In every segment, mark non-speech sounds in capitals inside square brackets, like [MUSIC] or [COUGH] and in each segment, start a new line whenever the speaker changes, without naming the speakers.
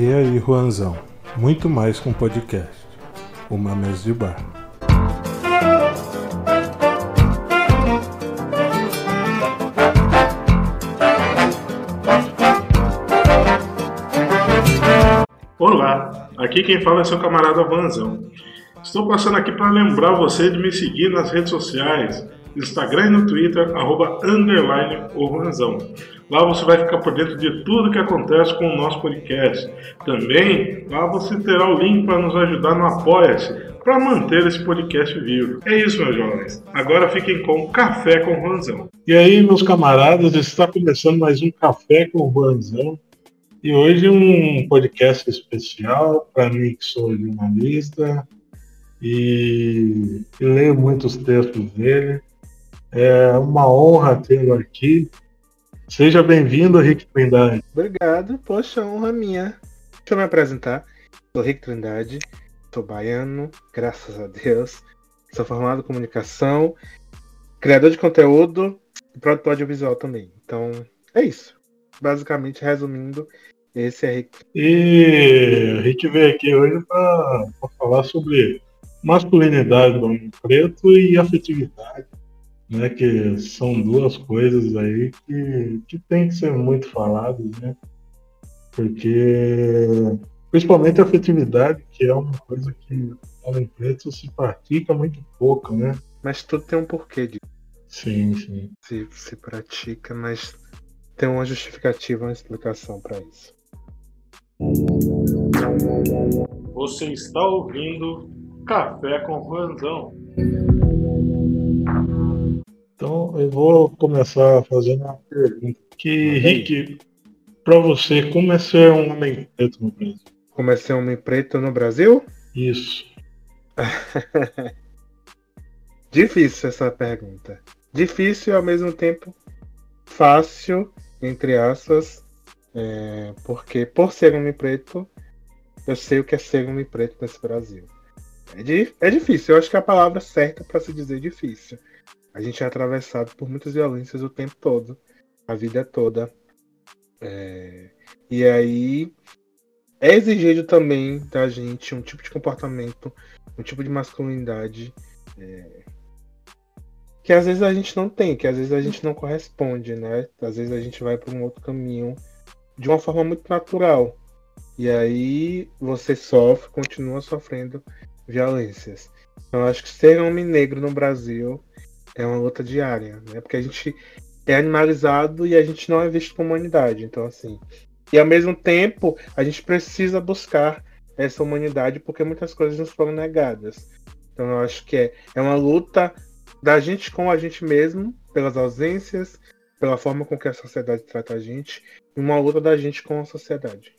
E aí, Juanzão? Muito mais que um podcast. Uma mesa de bar.
Olá, aqui quem fala é seu camarada Vanzão. Estou passando aqui para lembrar você de me seguir nas redes sociais, Instagram e no Twitter, arroba underline o Vanzão. Lá você vai ficar por dentro de tudo que acontece com o nosso podcast. Também lá você terá o link para nos ajudar no Apoia-se para manter esse podcast vivo. É isso, meus jovens. Agora fiquem com Café com o Vanzão.
E aí, meus camaradas, está começando mais um Café com o Vanzão. E hoje um podcast especial para mim que sou jornalista e, e leio muitos textos dele. É uma honra tê-lo aqui. Seja bem-vindo, Rick Trindade.
Obrigado, poxa, honra minha. Deixa eu me apresentar. Sou Rick Trindade, sou baiano, graças a Deus. Sou formado em comunicação, criador de conteúdo e produtor audiovisual também. Então, é isso. Basicamente, resumindo, esse é Rick.
E a gente veio aqui hoje para falar sobre masculinidade do homem preto e afetividade né? Que são duas coisas aí que, que tem que ser muito faladas, né? Porque principalmente a afetividade, que é uma coisa que homem preto se pratica muito pouco, né?
Mas tudo tem um porquê de
sim, sim.
Se, se pratica, mas tem uma justificativa, uma explicação para isso.
Você está ouvindo Café com Ranzão.
Então eu vou começar fazendo uma pergunta. Que, Rick, para você, como é ser um homem preto no Brasil?
Como é ser um homem preto no Brasil?
Isso. [LAUGHS]
Difícil essa pergunta. Difícil e ao mesmo tempo fácil, entre aspas, é, porque por ser homem preto, eu sei o que é ser homem preto nesse Brasil. É, di é difícil, eu acho que a palavra certa para se dizer difícil. A gente é atravessado por muitas violências o tempo todo, a vida toda. É... E aí é exigido também da gente um tipo de comportamento, um tipo de masculinidade é... que às vezes a gente não tem, que às vezes a gente não corresponde, né? Às vezes a gente vai para um outro caminho de uma forma muito natural. E aí você sofre, continua sofrendo violências. Então acho que ser homem negro no Brasil é uma luta diária, né? Porque a gente é animalizado e a gente não é visto como humanidade. Então, assim. E ao mesmo tempo, a gente precisa buscar essa humanidade porque muitas coisas nos foram negadas. Então, eu acho que é, é uma luta da gente com a gente mesmo, pelas ausências, pela forma com que a sociedade trata a gente, e uma luta da gente com a sociedade.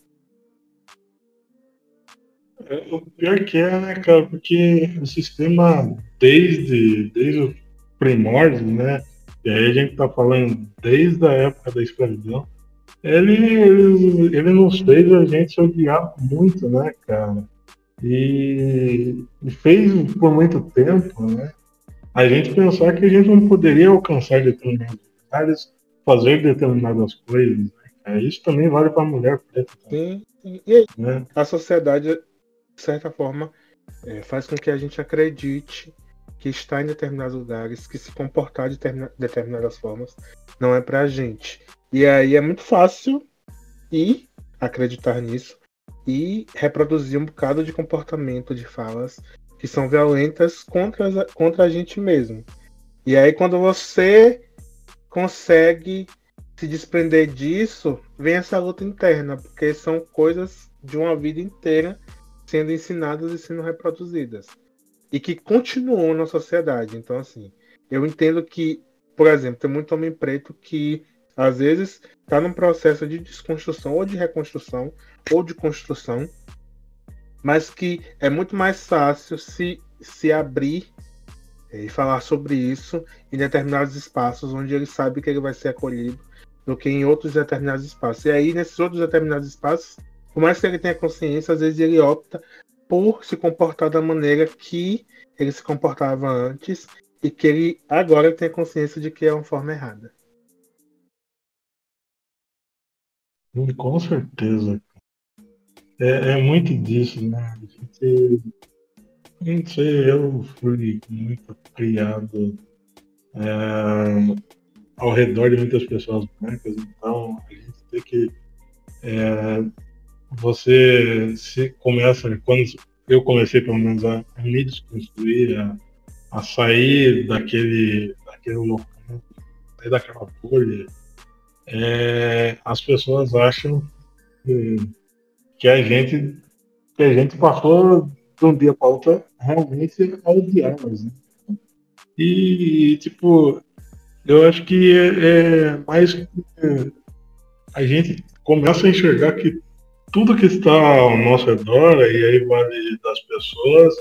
É, o pior que é, né, cara, porque o sistema, desde, desde primórdios, né? E aí a gente está falando desde a época da escravidão. Ele, ele, ele nos fez a gente se odiar muito, né, cara? E, e fez por muito tempo, né? A gente pensar que a gente não poderia alcançar determinados lugares, fazer determinadas coisas. Né? Isso também vale para a mulher preta.
Sim, e aí, né? a sociedade, de certa forma, é, faz com que a gente acredite que está em determinados lugares, que se comportar de determinadas formas, não é pra gente. E aí é muito fácil ir acreditar nisso e reproduzir um bocado de comportamento, de falas que são violentas contra, contra a gente mesmo. E aí quando você consegue se desprender disso, vem essa luta interna, porque são coisas de uma vida inteira sendo ensinadas e sendo reproduzidas e que continuam na sociedade. Então, assim, eu entendo que, por exemplo, tem muito homem preto que às vezes está num processo de desconstrução ou de reconstrução ou de construção, mas que é muito mais fácil se, se abrir e falar sobre isso em determinados espaços onde ele sabe que ele vai ser acolhido do que em outros determinados espaços. E aí, nesses outros determinados espaços, por mais que ele tenha consciência, às vezes ele opta por se comportar da maneira que ele se comportava antes e que ele agora tem consciência de que é uma forma errada.
Com certeza. é, é muito disso, né? Gente, não sei, eu fui muito criado é, ao redor de muitas pessoas brancas, então a gente tem que. É, você se começa, quando eu comecei pelo menos a, a me desconstruir, a, a sair daquele, daquele local, sair daquela bolha, é, as pessoas acham que, que, a gente que a gente passou de um dia para outro realmente a odiá-las. Né? E, tipo, eu acho que é, é mais a gente começa a enxergar que tudo que está ao nosso redor, e aí vale das pessoas,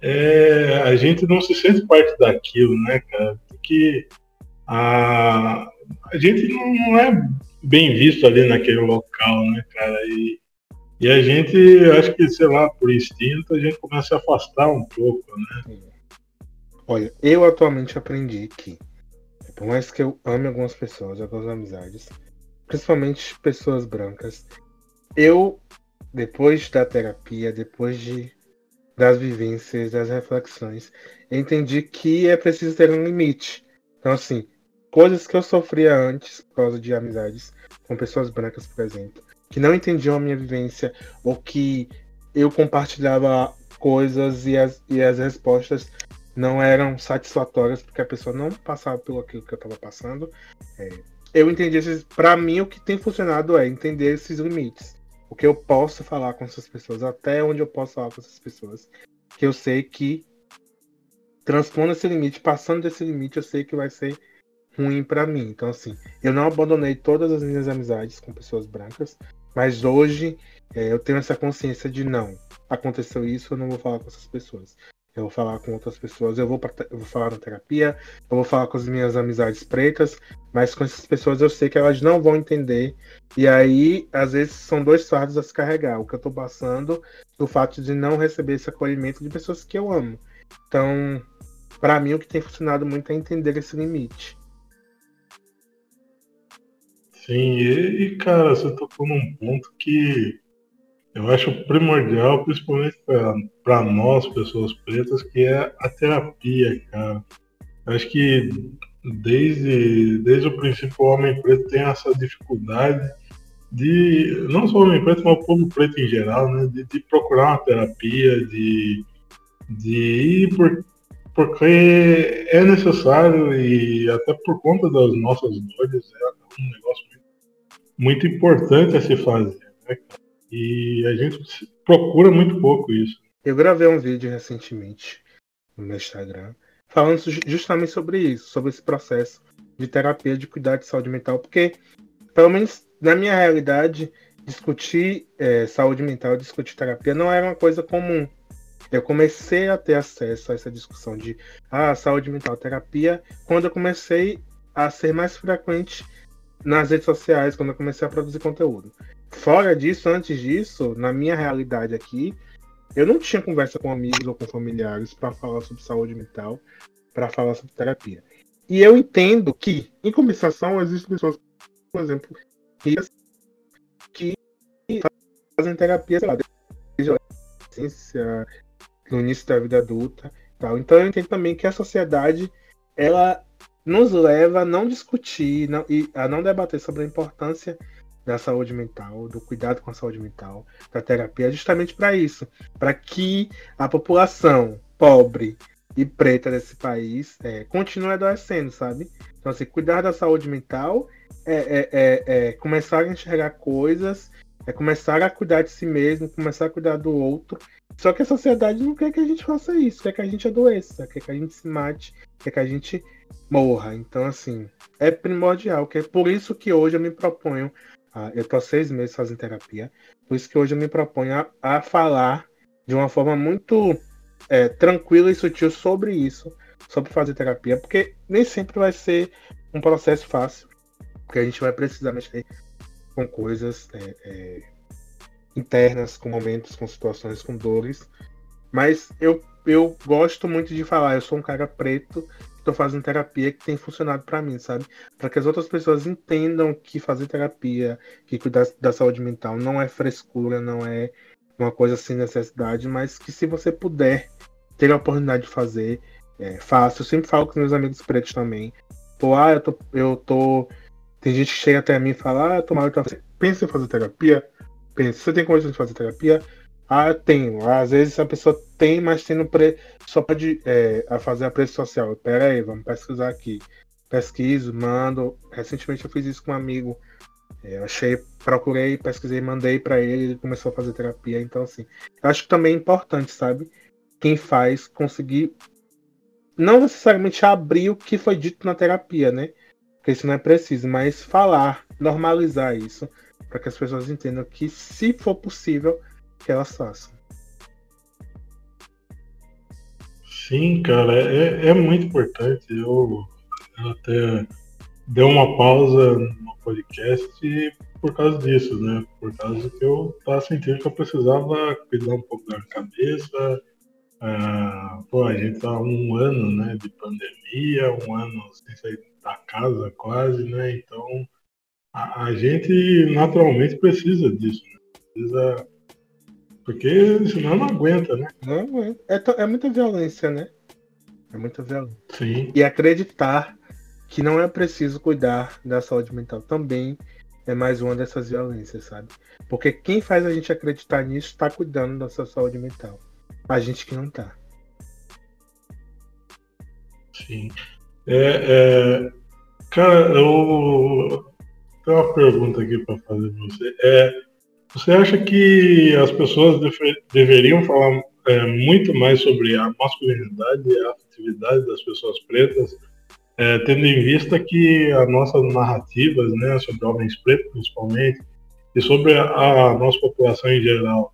é, a gente não se sente parte daquilo, né, cara? Porque a, a gente não é bem visto ali naquele local, né, cara? E, e a gente, acho que, sei lá, por instinto, a gente começa a afastar um pouco, né?
Olha, eu atualmente aprendi que, por mais que eu ame algumas pessoas, algumas amizades, principalmente pessoas brancas, eu, depois da terapia, depois de, das vivências, das reflexões, entendi que é preciso ter um limite. Então, assim, coisas que eu sofria antes por causa de amizades com pessoas brancas, por exemplo, que não entendiam a minha vivência ou que eu compartilhava coisas e as, e as respostas não eram satisfatórias porque a pessoa não passava pelo aquilo que eu estava passando. É, eu entendi esses. Para mim, o que tem funcionado é entender esses limites o que eu posso falar com essas pessoas, até onde eu posso falar com essas pessoas, que eu sei que transpondo esse limite, passando desse limite, eu sei que vai ser ruim para mim. Então, assim, eu não abandonei todas as minhas amizades com pessoas brancas, mas hoje é, eu tenho essa consciência de não, aconteceu isso, eu não vou falar com essas pessoas eu vou falar com outras pessoas, eu vou, pra, eu vou falar na terapia, eu vou falar com as minhas amizades pretas, mas com essas pessoas eu sei que elas não vão entender. E aí, às vezes, são dois fardos a se carregar. O que eu tô passando, do fato de não receber esse acolhimento de pessoas que eu amo. Então, para mim, o que tem funcionado muito é entender esse limite.
Sim, e, cara, você tocou num ponto que eu acho primordial, principalmente para nós, pessoas pretas, que é a terapia, cara. Eu acho que desde, desde o princípio o homem preto tem essa dificuldade de, não só o homem preto, mas o povo preto em geral, né, de, de procurar uma terapia, de, de ir por, porque é necessário e até por conta das nossas dores é um negócio muito, muito importante a se fazer. Né, cara? E a gente procura muito pouco isso.
Eu gravei um vídeo recentemente no meu Instagram falando justamente sobre isso, sobre esse processo de terapia de cuidar de saúde mental, porque, pelo menos na minha realidade, discutir é, saúde mental, discutir terapia não era uma coisa comum. Eu comecei a ter acesso a essa discussão de ah, saúde mental, terapia, quando eu comecei a ser mais frequente nas redes sociais, quando eu comecei a produzir conteúdo. Fora disso, antes disso, na minha realidade aqui, eu não tinha conversa com amigos ou com familiares para falar sobre saúde mental, para falar sobre terapia. E eu entendo que, em compensação, existem pessoas, por exemplo, que fazem terapia, sei lá, desde a adolescência, no início da vida adulta. Tal. Então eu entendo também que a sociedade ela nos leva a não discutir não, e a não debater sobre a importância da saúde mental, do cuidado com a saúde mental, da terapia, justamente para isso, para que a população pobre e preta desse país é, continue adoecendo, sabe? Então, assim, cuidar da saúde mental é, é, é, é começar a enxergar coisas, é começar a cuidar de si mesmo, começar a cuidar do outro. Só que a sociedade não quer que a gente faça isso, quer que a gente adoeça, quer que a gente se mate, quer que a gente morra. Então, assim, é primordial, que é por isso que hoje eu me proponho ah, eu há seis meses fazendo terapia, por isso que hoje eu me proponho a, a falar de uma forma muito é, tranquila e sutil sobre isso, sobre fazer terapia, porque nem sempre vai ser um processo fácil, porque a gente vai precisar mexer com coisas é, é, internas, com momentos, com situações, com dores. Mas eu, eu gosto muito de falar, eu sou um cara preto estou fazendo terapia que tem funcionado para mim, sabe? Para que as outras pessoas entendam que fazer terapia, que cuidar da saúde mental não é frescura, não é uma coisa sem necessidade, mas que se você puder ter a oportunidade de fazer, é. Eu sempre falo com meus amigos pretos também. Pô, ah, eu tô, eu tô. Tem gente que chega até mim e fala, ah, tô mal, então pensa em fazer terapia? Pensa, você tem condição de fazer terapia? Ah, tenho. Às vezes a pessoa tem, mas tem no pre... só pode é, fazer a preço social. Pera aí, vamos pesquisar aqui. Pesquiso, mando. Recentemente eu fiz isso com um amigo. É, achei, procurei, pesquisei, mandei para ele, ele começou a fazer terapia. Então, assim, eu acho que também é importante, sabe? Quem faz conseguir não necessariamente abrir o que foi dito na terapia, né? Porque isso não é preciso, mas falar, normalizar isso, para que as pessoas entendam que, se for possível, que elas façam.
Sim, cara, é, é muito importante. Eu, eu até dei uma pausa no podcast por causa disso, né? Por causa que eu estava sentindo que eu precisava cuidar um pouco da cabeça. Ah, pô, a gente tá um ano, né, de pandemia, um ano sem sair da casa quase, né? Então a, a gente naturalmente precisa disso, né? Precisa porque senão não aguenta, né?
Não aguenta. É, é muita violência, né? É muita violência.
Sim.
E acreditar que não é preciso cuidar da saúde mental também é mais uma dessas violências, sabe? Porque quem faz a gente acreditar nisso está cuidando da sua saúde mental. A gente que não tá.
Sim. É, é... Cara, eu tenho uma pergunta aqui para fazer para você. É, você acha que as pessoas deve, deveriam falar é, muito mais sobre a masculinidade e a afetividade das pessoas pretas, é, tendo em vista que as nossas narrativas, né, sobre homens pretos principalmente, e sobre a, a nossa população em geral,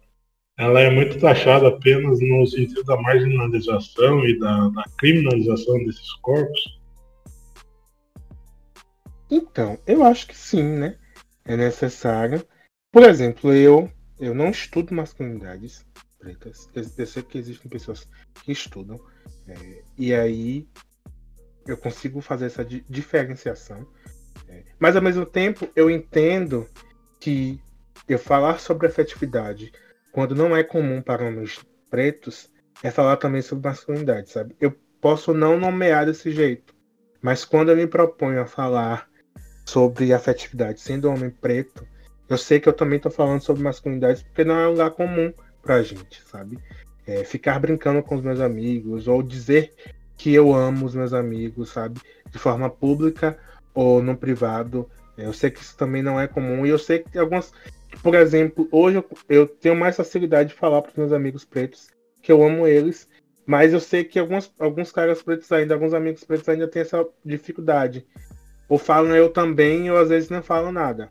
ela é muito taxada apenas no sentido da marginalização e da, da criminalização desses corpos?
Então, eu acho que sim, né? É necessário por exemplo, eu, eu não estudo masculinidades pretas. Eu sei que existem pessoas que estudam. É, e aí eu consigo fazer essa diferenciação. É, mas ao mesmo tempo eu entendo que eu falar sobre afetividade quando não é comum para homens pretos é falar também sobre masculinidade, sabe? Eu posso não nomear desse jeito, mas quando eu me proponho a falar sobre afetividade sendo homem preto, eu sei que eu também tô falando sobre masculinidade porque não é um lugar comum pra gente, sabe? É, ficar brincando com os meus amigos ou dizer que eu amo os meus amigos, sabe? De forma pública ou no privado. É, eu sei que isso também não é comum e eu sei que algumas. Por exemplo, hoje eu, eu tenho mais facilidade de falar para os meus amigos pretos que eu amo eles, mas eu sei que alguns, alguns caras pretos ainda, alguns amigos pretos ainda têm essa dificuldade. Ou falam eu também, ou às vezes não falam nada.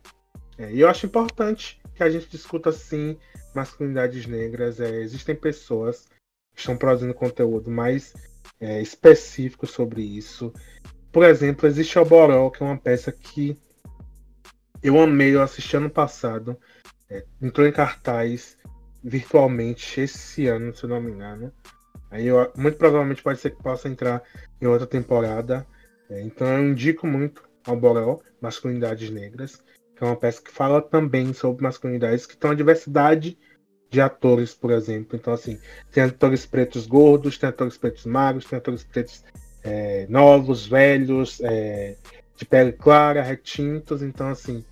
É, e eu acho importante que a gente discuta sim masculinidades negras. É, existem pessoas que estão produzindo conteúdo mais é, específico sobre isso. Por exemplo, existe o Boró, que é uma peça que eu amei, eu assisti ano passado. É, entrou em cartaz virtualmente esse ano, se eu não me engano. Aí eu, muito provavelmente pode ser que possa entrar em outra temporada. É, então eu indico muito ao Borel, Masculinidades Negras que é uma peça que fala também sobre masculinidades, que tem uma diversidade de atores, por exemplo. Então, assim, tem atores pretos gordos, tem atores pretos magros, tem atores pretos é, novos, velhos, é, de pele clara, retintos. Então, assim,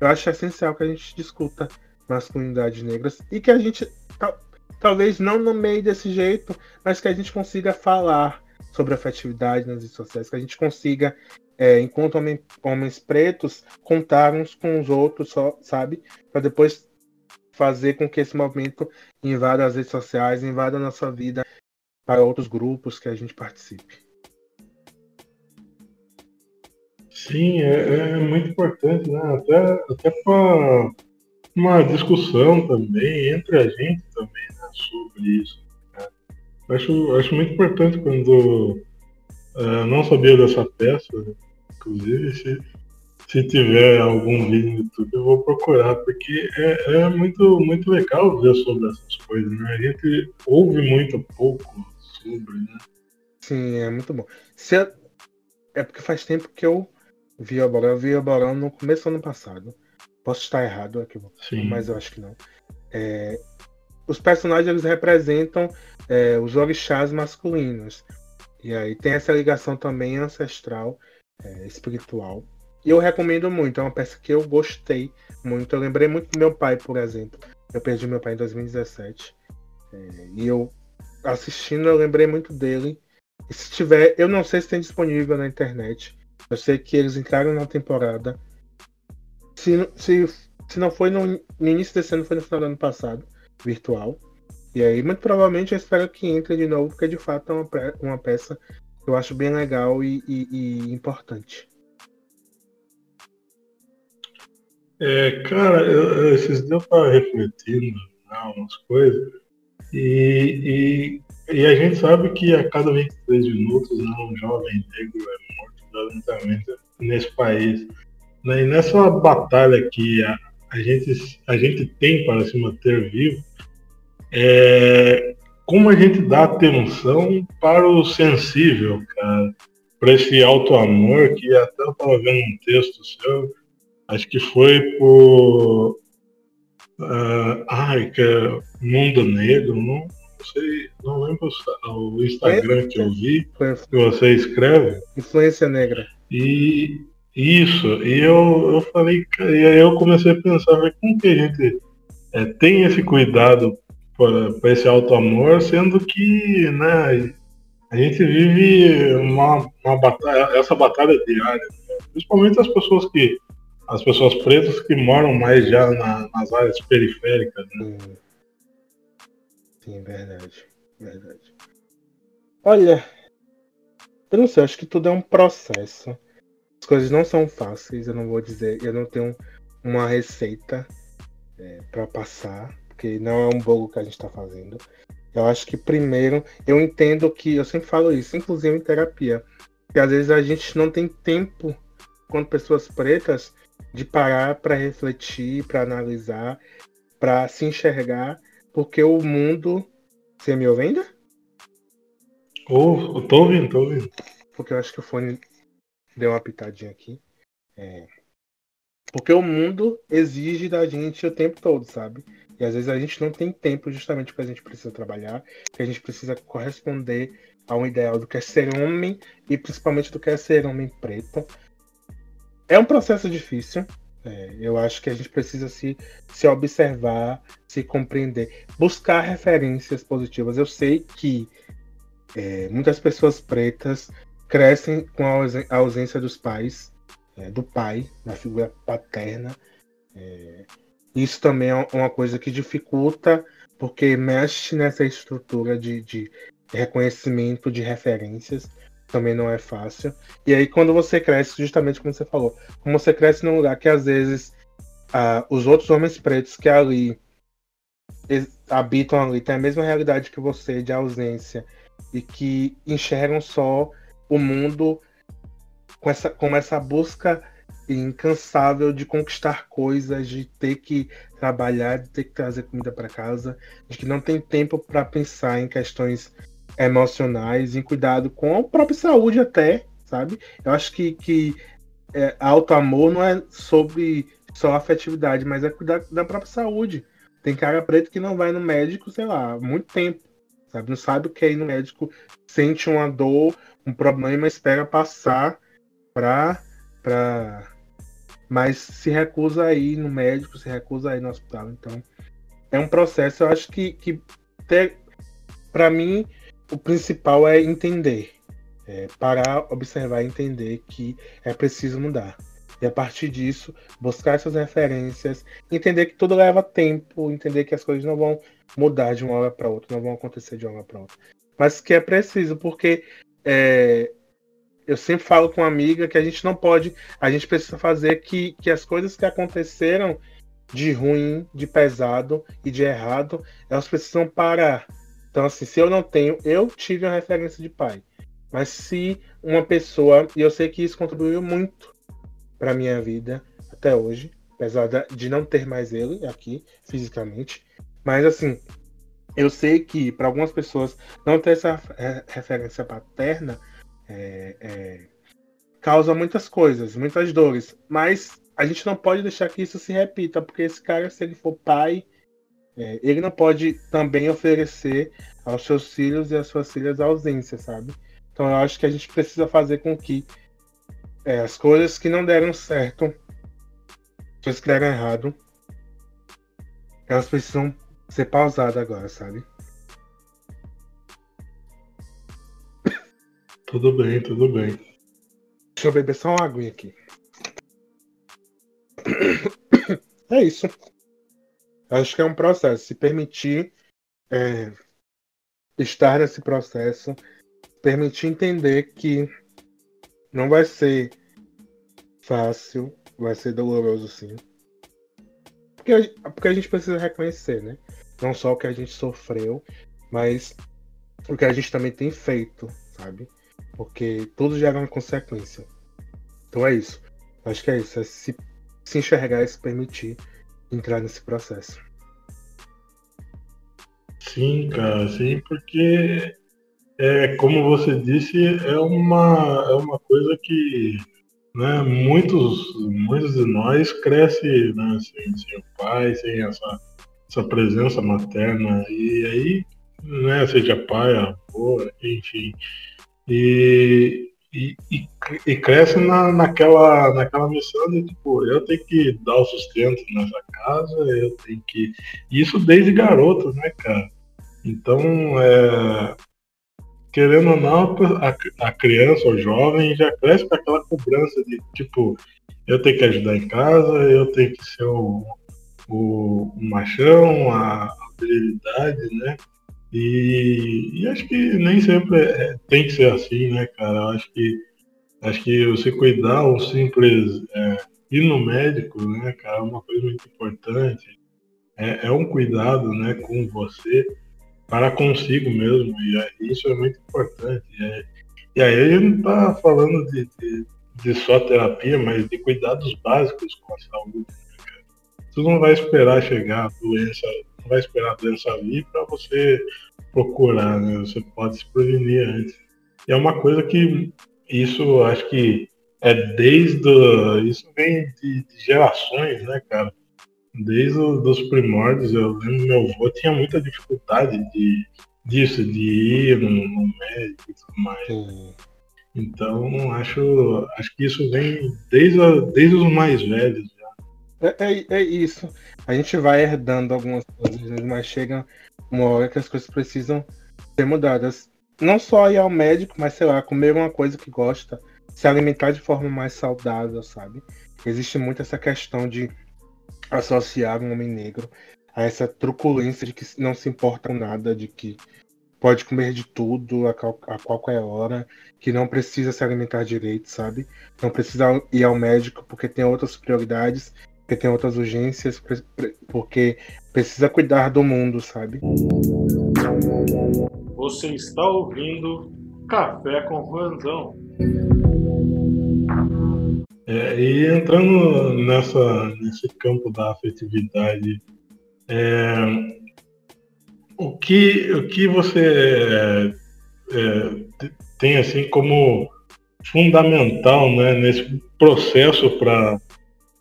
eu acho essencial que a gente discuta masculinidades negras e que a gente, tal, talvez não no meio desse jeito, mas que a gente consiga falar sobre afetividade nas redes sociais, que a gente consiga é, enquanto homens pretos, contar uns com os outros, só, sabe? Para depois fazer com que esse movimento invada as redes sociais, invada a nossa vida para outros grupos que a gente participe.
Sim, é, é muito importante, né? Até, até para uma discussão também entre a gente também né, sobre isso. Né? Acho, acho muito importante quando uh, não sabia dessa peça, Inclusive, se, se tiver algum vídeo no YouTube, eu vou procurar, porque é, é muito, muito legal ver sobre essas coisas, né? A gente ouve muito pouco sobre, né?
Sim, é muito bom. Se é, é porque faz tempo que eu vi a Borão, eu vi a Borão no começo do ano passado. Posso estar errado aqui, Sim. mas eu acho que não. É, os personagens eles representam é, os orixás masculinos. E aí tem essa ligação também ancestral, é, espiritual. E eu recomendo muito, é uma peça que eu gostei muito. Eu lembrei muito do meu pai, por exemplo. Eu perdi meu pai em 2017. É, e eu assistindo, eu lembrei muito dele. E se tiver, eu não sei se tem disponível na internet. Eu sei que eles entraram na temporada. Se, se, se não foi no, no início desse ano, foi no final do ano passado, virtual. E aí, muito provavelmente, eu espero que entre de novo, porque de fato é uma, uma peça que eu acho bem legal e, e, e importante.
É, cara, eu, esses dias eu estava refletindo né, umas coisas e, e, e, a gente sabe que a cada 23 minutos né, um jovem negro é morto violentamente nesse país. Né? E nessa batalha que a, a, gente, a gente tem para se manter vivo, é, como a gente dá atenção para o sensível, cara, para esse alto amor que até eu estava vendo um texto seu, acho que foi por Uh, ai, que é Mundo Negro, não, não sei, não lembro o Instagram que eu vi, que você escreve.
Influência Negra.
E isso, e eu, eu falei, e aí eu comecei a pensar, como que a gente é, tem esse cuidado para esse alto amor, sendo que né, a gente vive uma, uma batalha, essa batalha diária, né? principalmente as pessoas que as pessoas pretas que moram mais já na, nas áreas periféricas. Né?
Sim. Sim, verdade. Verdade. Olha, eu não sei, acho que tudo é um processo. As coisas não são fáceis, eu não vou dizer, eu não tenho uma receita é, para passar, porque não é um bolo que a gente está fazendo. Eu acho que primeiro, eu entendo que, eu sempre falo isso, inclusive em terapia, que às vezes a gente não tem tempo, quanto pessoas pretas, de parar para refletir, para analisar, para se enxergar, porque o mundo. Você me ouve ainda?
Oh, eu tô ouvindo, tô ouvindo.
Porque eu acho que o fone deu uma pitadinha aqui. É... Porque o mundo exige da gente o tempo todo, sabe? E às vezes a gente não tem tempo justamente porque a gente precisa trabalhar, que a gente precisa corresponder a um ideal do que é ser homem e principalmente do que é ser homem preta. É um processo difícil. É, eu acho que a gente precisa se, se observar, se compreender, buscar referências positivas. Eu sei que é, muitas pessoas pretas crescem com a ausência dos pais, é, do pai, da figura paterna. É, isso também é uma coisa que dificulta, porque mexe nessa estrutura de, de reconhecimento de referências também não é fácil. E aí, quando você cresce, justamente como você falou, como você cresce num lugar que às vezes ah, os outros homens pretos que ali habitam ali têm a mesma realidade que você de ausência e que enxergam só o mundo com essa, com essa busca incansável de conquistar coisas, de ter que trabalhar, de ter que trazer comida para casa, de que não tem tempo para pensar em questões emocionais, em cuidado com a própria saúde até, sabe? Eu acho que, que é, alto amor não é sobre só afetividade, mas é cuidar da própria saúde. Tem cara preto que não vai no médico, sei lá, há muito tempo, sabe? Não sabe o que é ir no médico, sente uma dor, um problema, espera passar pra, pra... Mas se recusa a ir no médico, se recusa a ir no hospital. Então, é um processo, eu acho que, que para mim, o principal é entender. É parar, observar e entender que é preciso mudar. E a partir disso, buscar essas referências, entender que tudo leva tempo, entender que as coisas não vão mudar de uma hora para outra, não vão acontecer de uma hora para outra. Mas que é preciso, porque é, eu sempre falo com uma amiga que a gente não pode, a gente precisa fazer que, que as coisas que aconteceram de ruim, de pesado e de errado, elas precisam parar então, assim, se eu não tenho, eu tive uma referência de pai. Mas se uma pessoa, e eu sei que isso contribuiu muito para minha vida até hoje, apesar de não ter mais ele aqui fisicamente, mas assim, eu sei que para algumas pessoas não ter essa referência paterna é, é, causa muitas coisas, muitas dores, mas a gente não pode deixar que isso se repita, porque esse cara, se ele for pai, é, ele não pode também oferecer aos seus filhos e às suas filhas ausência, sabe? Então eu acho que a gente precisa fazer com que é, as coisas que não deram certo, as coisas que deram errado, elas precisam ser pausadas agora, sabe?
Tudo bem, tudo bem.
Deixa eu beber só uma aguinha aqui. É isso. Acho que é um processo. Se permitir é, estar nesse processo, permitir entender que não vai ser fácil, vai ser doloroso sim. Porque, porque a gente precisa reconhecer, né? Não só o que a gente sofreu, mas o que a gente também tem feito, sabe? Porque tudo gera uma consequência. Então é isso. Acho que é isso. É se, se enxergar e se permitir entrar nesse processo.
Sim, cara, sim, porque é como você disse, é uma, é uma coisa que né, muitos, muitos de nós crescem né, sem, sem o pai, sem essa, essa presença materna, e aí, né, seja pai, avô, enfim, e, e, e, cresce na, naquela, naquela missão de, tipo, eu tenho que dar o sustento nessa casa, eu tenho que. Isso desde garoto, né, cara? Então, é, querendo ou não, a, a criança ou jovem já cresce com aquela cobrança de, tipo, eu tenho que ajudar em casa, eu tenho que ser o, o, o machão, a, a né? E, e, acho que nem sempre é, tem que ser assim, né, cara? Acho que acho que você cuidar o simples é, ir no médico, né, cara, é uma coisa muito importante. É, é um cuidado, né, com você para consigo mesmo e é, isso é muito importante. É, e aí a gente não está falando de, de, de, só terapia, mas de cuidados básicos com a saúde. Né, cara? Você não vai esperar chegar a doença não vai esperar a doença vir para você procurar, né? Você pode se prevenir antes. E é uma coisa que isso acho que é desde isso vem de, de gerações, né, cara? Desde os primórdios, eu lembro meu avô tinha muita dificuldade de disso, de ir no, no médico e tudo mais. Sim. Então acho acho que isso vem desde, desde os mais velhos
é, é, é, isso. A gente vai herdando algumas coisas, mas chega uma hora que as coisas precisam ser mudadas. Não só ir ao médico, mas sei lá, comer uma coisa que gosta, se alimentar de forma mais saudável, sabe? Existe muito essa questão de associar um homem negro a essa truculência de que não se importa nada, de que pode comer de tudo a, a, qualquer hora, que não precisa se alimentar direito, sabe? Não precisa ir ao médico porque tem outras prioridades porque tem outras urgências, porque precisa cuidar do mundo, sabe?
Você está ouvindo Café com Ranzão.
É, e entrando nessa, nesse campo da afetividade, é, o, que, o que você é, é tem assim como fundamental né, nesse processo para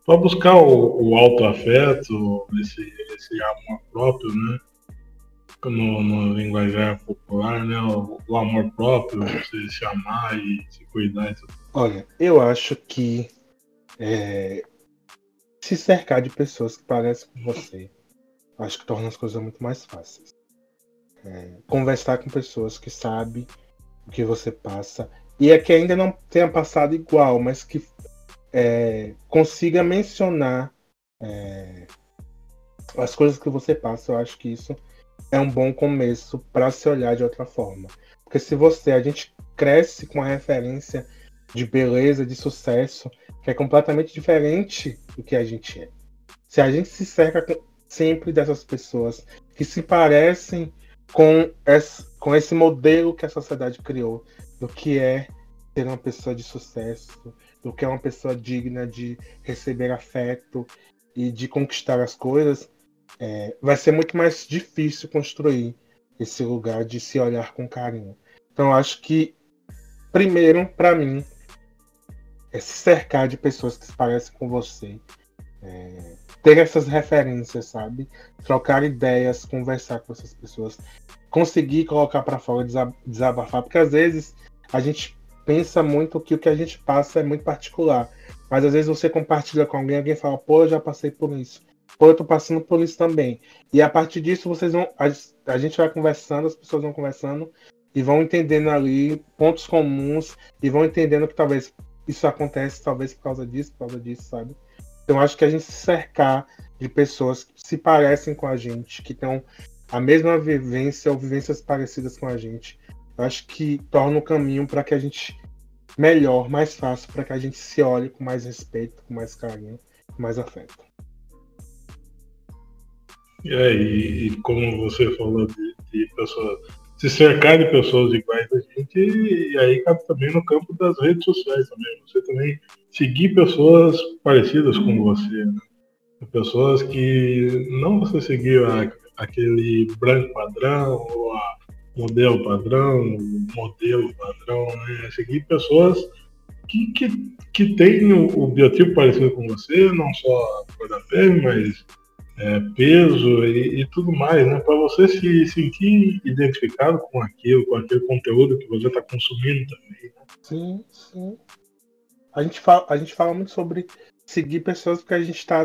para buscar o, o autoafeto, esse, esse amor próprio, né? No, no linguajar popular, né? O, o, amor próprio, você se amar e se cuidar. E tudo.
Olha, eu acho que é, se cercar de pessoas que parecem com você, acho que torna as coisas muito mais fáceis. É, conversar com pessoas que sabem o que você passa e é que ainda não tenha passado igual, mas que é, consiga mencionar é, as coisas que você passa, eu acho que isso é um bom começo para se olhar de outra forma. Porque se você, a gente cresce com a referência de beleza, de sucesso, que é completamente diferente do que a gente é. Se a gente se cerca sempre dessas pessoas que se parecem com esse, com esse modelo que a sociedade criou do que é ser uma pessoa de sucesso, do que é uma pessoa digna de receber afeto e de conquistar as coisas, é, vai ser muito mais difícil construir esse lugar de se olhar com carinho. Então, acho que, primeiro, para mim, é se cercar de pessoas que se parecem com você, é, ter essas referências, sabe? Trocar ideias, conversar com essas pessoas, conseguir colocar para fora, desabafar, porque às vezes a gente pensa muito que o que a gente passa é muito particular, mas às vezes você compartilha com alguém, alguém fala, pô, eu já passei por isso, pô, eu tô passando por isso também, e a partir disso vocês vão, a, a gente vai conversando, as pessoas vão conversando e vão entendendo ali pontos comuns e vão entendendo que talvez isso acontece talvez por causa disso, por causa disso, sabe? Então acho que a gente se cercar de pessoas que se parecem com a gente, que tenham a mesma vivência ou vivências parecidas com a gente, acho que torna o caminho para que a gente melhor, mais fácil, para que a gente se olhe com mais respeito, com mais carinho, com mais afeto.
E, e como você falou de, de pessoas se cercar de pessoas iguais a gente, e aí cabe também no campo das redes sociais também. Você também seguir pessoas parecidas com você, né? Pessoas que não você seguir a, aquele branco padrão, ou a modelo padrão, modelo padrão, né? Seguir pessoas que, que, que têm o, o biotipo parecido com você, não só cor da pele, mas é, peso e, e, tudo mais, né? Para você se sentir identificado com aquilo, com aquele conteúdo que você está consumindo também. Né?
Sim, sim. A gente, fala, a gente fala muito sobre seguir pessoas porque a gente está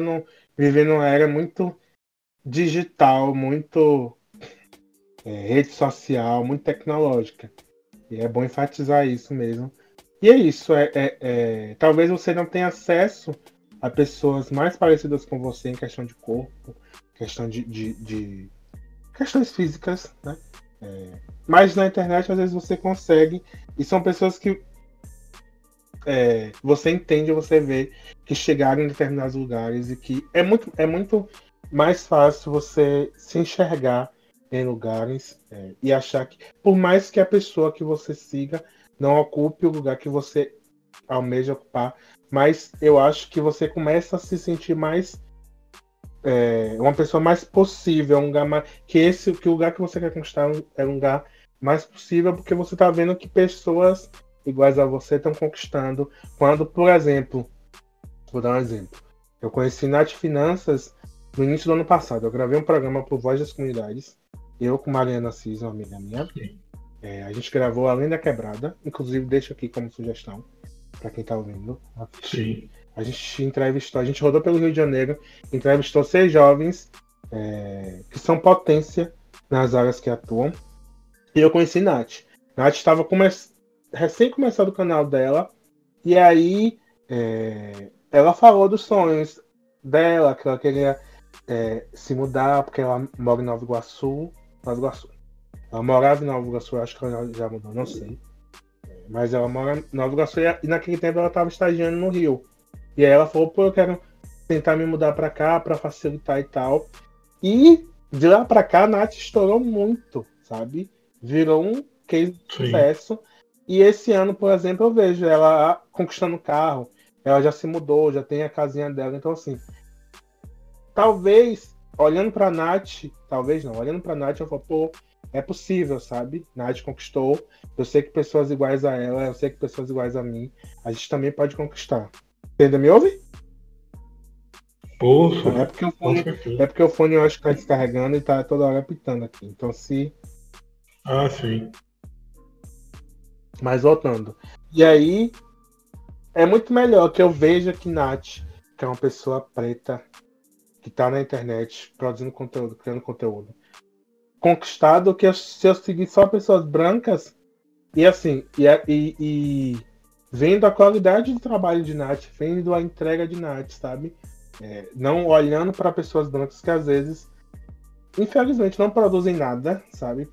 vivendo uma era muito digital, muito é, rede social, muito tecnológica. E é bom enfatizar isso mesmo. E é isso, é, é, é talvez você não tenha acesso a pessoas mais parecidas com você em questão de corpo, questão de, de, de questões físicas, né? É, mas na internet às vezes você consegue e são pessoas que é, você entende, você vê que chegaram em determinados lugares e que é muito, é muito mais fácil você se enxergar em lugares é, e achar que, por mais que a pessoa que você siga não ocupe o lugar que você almeja ocupar, mas eu acho que você começa a se sentir mais é, uma pessoa mais possível, um lugar mais, que esse que o lugar que você quer conquistar é um lugar mais possível, porque você está vendo que pessoas iguais a você estão conquistando. Quando, por exemplo, vou dar um exemplo, eu conheci Nath Finanças no início do ano passado. Eu gravei um programa por Voz das Comunidades, eu com Mariana Cis, uma amiga minha. É, a gente gravou Além da Quebrada, inclusive deixo aqui como sugestão para quem está ouvindo.
Sim.
A gente entrevistou, a gente rodou pelo Rio de Janeiro, entrevistou seis jovens é, que são potência nas áreas que atuam. E eu conheci Nath. Nath estava come recém começando o canal dela, e aí é, ela falou dos sonhos dela, que ela queria é, se mudar, porque ela mora em Nova Iguaçu. Nova Iguaçu. Ela morava em Nova Iguaçu, acho que ela já mudou, não sei. Mas ela mora em Nova Iguaçu e naquele tempo ela estava estagiando no Rio. E aí ela falou, pô, eu quero tentar me mudar para cá para facilitar e tal. E de lá para cá a Nath estourou muito, sabe? Virou um case de sucesso. E esse ano, por exemplo, eu vejo ela conquistando carro. Ela já se mudou, já tem a casinha dela. Então, assim, talvez, olhando pra Nath, talvez não, olhando pra Nath, eu falo, pô, é possível, sabe? Nath conquistou. Eu sei que pessoas iguais a ela, eu sei que pessoas iguais a mim, a gente também pode conquistar. Você ainda me ouve?
Poxa,
é porque o fone, é porque o fone eu acho que tá descarregando e tá toda hora apitando aqui. Então se.
Ah, sim.
Mas voltando. E aí é muito melhor que eu veja que Nath, que é uma pessoa preta, que tá na internet produzindo conteúdo, criando conteúdo, conquistado que se eu seguir só pessoas brancas e assim, e, e, e vendo a qualidade do trabalho de Nath, vendo a entrega de Nath, sabe? É, não olhando para pessoas brancas que às vezes, infelizmente, não produzem nada, sabe?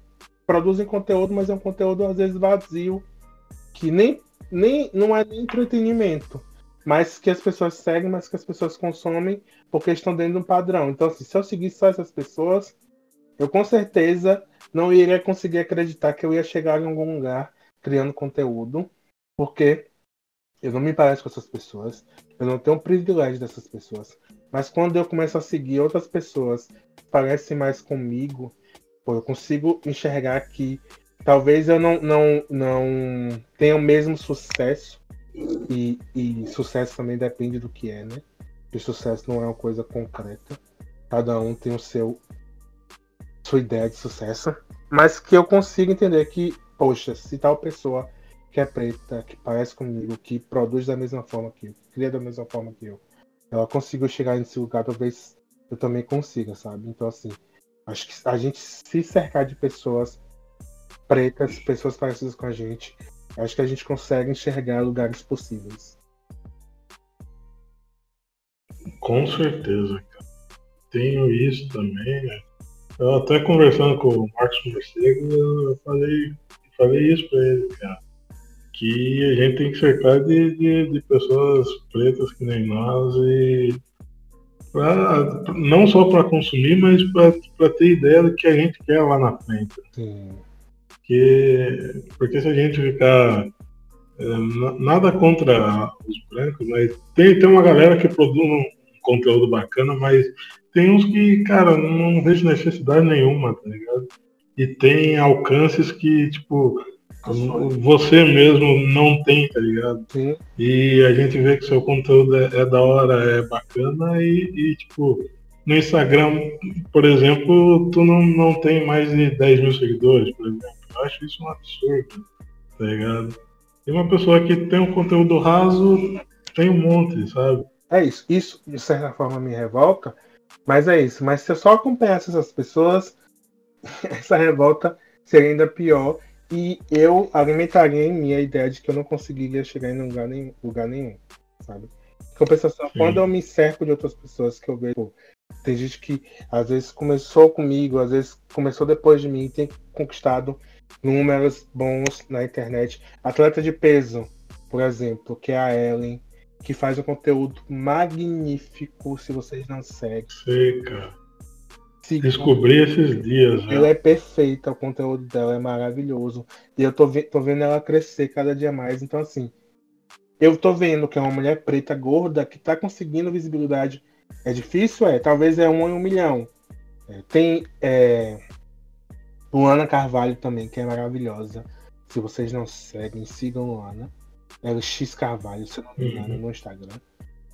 Produzem conteúdo, mas é um conteúdo às vezes vazio, que nem, nem não é nem entretenimento, mas que as pessoas seguem, mas que as pessoas consomem porque estão dentro de um padrão. Então, assim, se eu seguir só essas pessoas, eu com certeza não iria conseguir acreditar que eu ia chegar em algum lugar criando conteúdo, porque eu não me pareço com essas pessoas, eu não tenho o privilégio dessas pessoas. Mas quando eu começo a seguir outras pessoas que parecem mais comigo, pô, eu consigo enxergar que talvez eu não, não, não tenha o mesmo sucesso, e, e sucesso também depende do que é, né? que sucesso não é uma coisa concreta. Cada um tem o seu sua ideia de sucesso, mas que eu consigo entender que, poxa, se tal pessoa que é preta, que parece comigo, que produz da mesma forma que eu, que cria da mesma forma que eu, ela conseguiu chegar nesse lugar, talvez eu também consiga, sabe? Então, assim, acho que a gente se cercar de pessoas pretas, pessoas parecidas com a gente, acho que a gente consegue enxergar lugares possíveis.
Com certeza, cara. Tenho isso também, né? Eu até conversando com o Marcos Morcego, eu falei, falei isso pra ele, cara. Que a gente tem que cercar de, de, de pessoas pretas que nem nós e pra, não só para consumir, mas para ter ideia do que a gente quer lá na frente. Sim. Que, porque se a gente ficar. É, nada contra os brancos, mas tem, tem uma galera que produz um conteúdo bacana, mas tem uns que, cara, não vejo necessidade nenhuma, tá ligado? E tem alcances que, tipo, você mesmo não tem, tá ligado? Sim. E a gente vê que seu conteúdo é, é da hora, é bacana e, e, tipo, no Instagram, por exemplo, tu não, não tem mais de 10 mil seguidores, por exemplo. Eu acho isso um absurdo, tá ligado? E uma pessoa que tem um conteúdo raso tem um monte, sabe?
É isso. Isso, de certa forma, me revolta, mas é isso. Mas se eu só acompanhasse essas pessoas, [LAUGHS] essa revolta seria ainda pior. E eu alimentaria em mim a ideia de que eu não conseguiria chegar em lugar nenhum, lugar nenhum sabe? Compensação, Sim. quando eu me cerco de outras pessoas que eu vejo, pô, tem gente que às vezes começou comigo, às vezes começou depois de mim, tem conquistado números bons na internet. Atleta de peso, por exemplo, que é a Ellen, que faz um conteúdo magnífico, se vocês não seguem.
Sei, cara. Descobri esses dias.
Ela é perfeita, o conteúdo dela é maravilhoso. E eu tô, ve tô vendo ela crescer cada dia mais. Então, assim, eu tô vendo que é uma mulher preta, gorda, que tá conseguindo visibilidade. É difícil? É. Talvez é um em um milhão. É, tem é, Luana Carvalho também, que é maravilhosa. Se vocês não seguem, sigam Luana. LX Carvalho, se não me engano, uhum. no Instagram.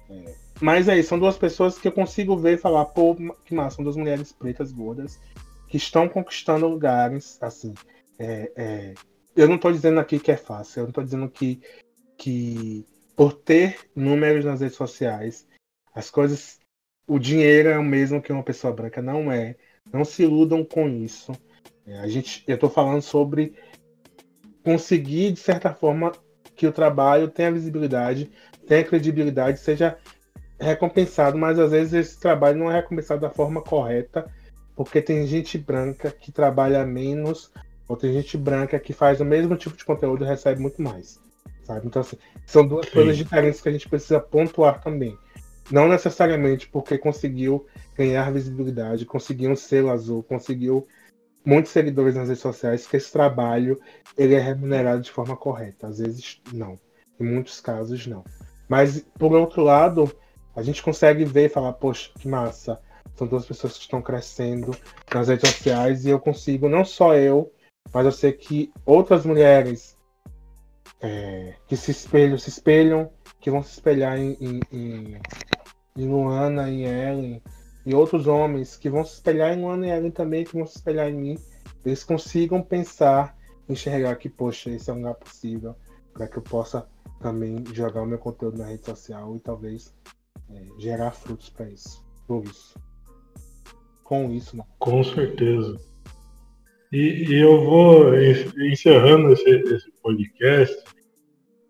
É. Mas aí, são duas pessoas que eu consigo ver e falar, pô, que massa, são duas mulheres pretas gordas que estão conquistando lugares, assim. É, é, eu não estou dizendo aqui que é fácil, eu não estou dizendo que, que por ter números nas redes sociais, as coisas. O dinheiro é o mesmo que uma pessoa branca, não é. Não se iludam com isso. É, a gente, eu estou falando sobre conseguir, de certa forma, que o trabalho tenha visibilidade, tenha credibilidade, seja recompensado, mas às vezes esse trabalho não é recompensado da forma correta, porque tem gente branca que trabalha menos, ou tem gente branca que faz o mesmo tipo de conteúdo e recebe muito mais. Sabe? Então, assim, são duas Sim. coisas diferentes que a gente precisa pontuar também. Não necessariamente porque conseguiu ganhar visibilidade, conseguiu um selo azul, conseguiu muitos seguidores nas redes sociais que esse trabalho ele é remunerado de forma correta. Às vezes não, em muitos casos não. Mas por outro lado, a gente consegue ver e falar, poxa, que massa. São duas pessoas que estão crescendo nas redes sociais e eu consigo, não só eu, mas eu sei que outras mulheres é, que se espelham, se espelham, que vão se espelhar em, em, em, em Luana, em Ellen, e outros homens que vão se espelhar em Luana e Ellen também, que vão se espelhar em mim, eles consigam pensar, enxergar que, poxa, esse é um lugar possível, para que eu possa também jogar o meu conteúdo na rede social e talvez é, gerar frutos para isso. Por isso. Com isso, não.
Com certeza. E, e eu vou, encerrando esse, esse podcast,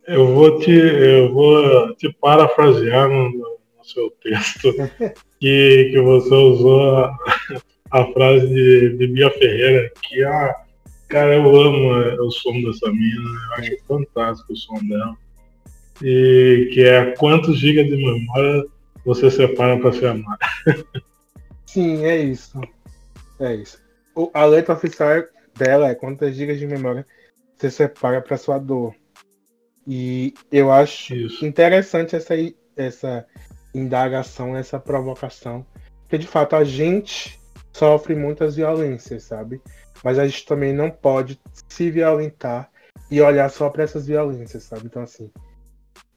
eu vou te, eu vou te parafrasear no seu texto que, que você usou a, a frase de, de Bia Ferreira, que a ah, cara, eu amo é, o som dessa mina, eu acho fantástico o som dela. E que é quantos gigas de memória você separa para se amar.
Sim, é isso. É isso. O, a letra oficial dela é quantas gigas de memória você separa para sua dor. E eu acho isso. interessante essa, essa indagação, essa provocação. Porque de fato a gente sofre muitas violências, sabe? Mas a gente também não pode se violentar e olhar só para essas violências, sabe? Então, assim,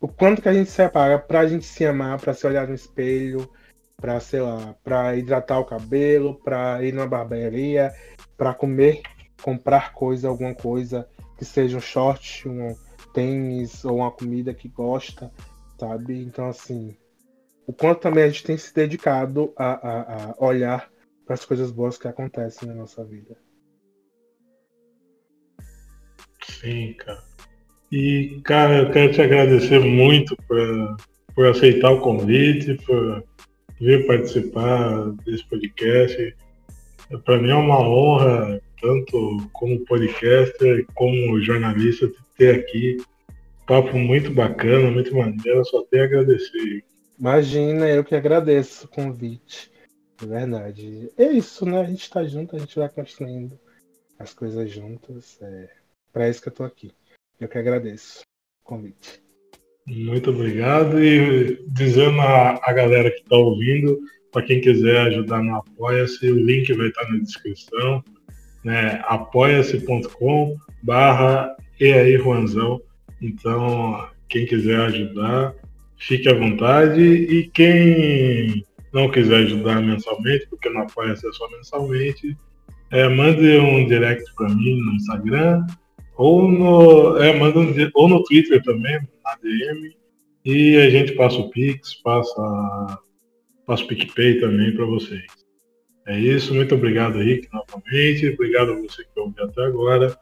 o quanto que a gente separa pra gente se amar, pra se olhar no espelho, pra, sei lá, pra hidratar o cabelo, pra ir numa barbearia, pra comer, comprar coisa, alguma coisa, que seja um short, um tênis ou uma comida que gosta, sabe? Então, assim, o quanto também a gente tem se dedicado a, a, a olhar para as coisas boas que acontecem na nossa vida.
Sim, cara. E, cara, eu quero te agradecer muito por, por aceitar o convite, por vir participar desse podcast. Para mim é uma honra, tanto como podcaster, como jornalista, ter aqui. Papo muito bacana, muito maneiro, só tenho a agradecer.
Imagina, eu que agradeço o convite. É verdade. É isso, né? A gente tá junto, a gente vai construindo as coisas juntas. É para isso que eu tô aqui. Eu que agradeço o convite.
Muito obrigado. E dizendo a, a galera que está ouvindo, para quem quiser ajudar no Apoia-se, o link vai estar na descrição. Né? apoia-se.com barra e aí Juanzão. Então, quem quiser ajudar, fique à vontade. E quem não quiser ajudar mensalmente, porque não apoia-se é só mensalmente, é, mande um direct para mim no Instagram ou no, é, manda um, ou no Twitter também, na DM. E a gente passa o Pix, passa, passa o PicPay também para vocês. É isso, muito obrigado, Rick, novamente. Obrigado a você que ouviu até agora.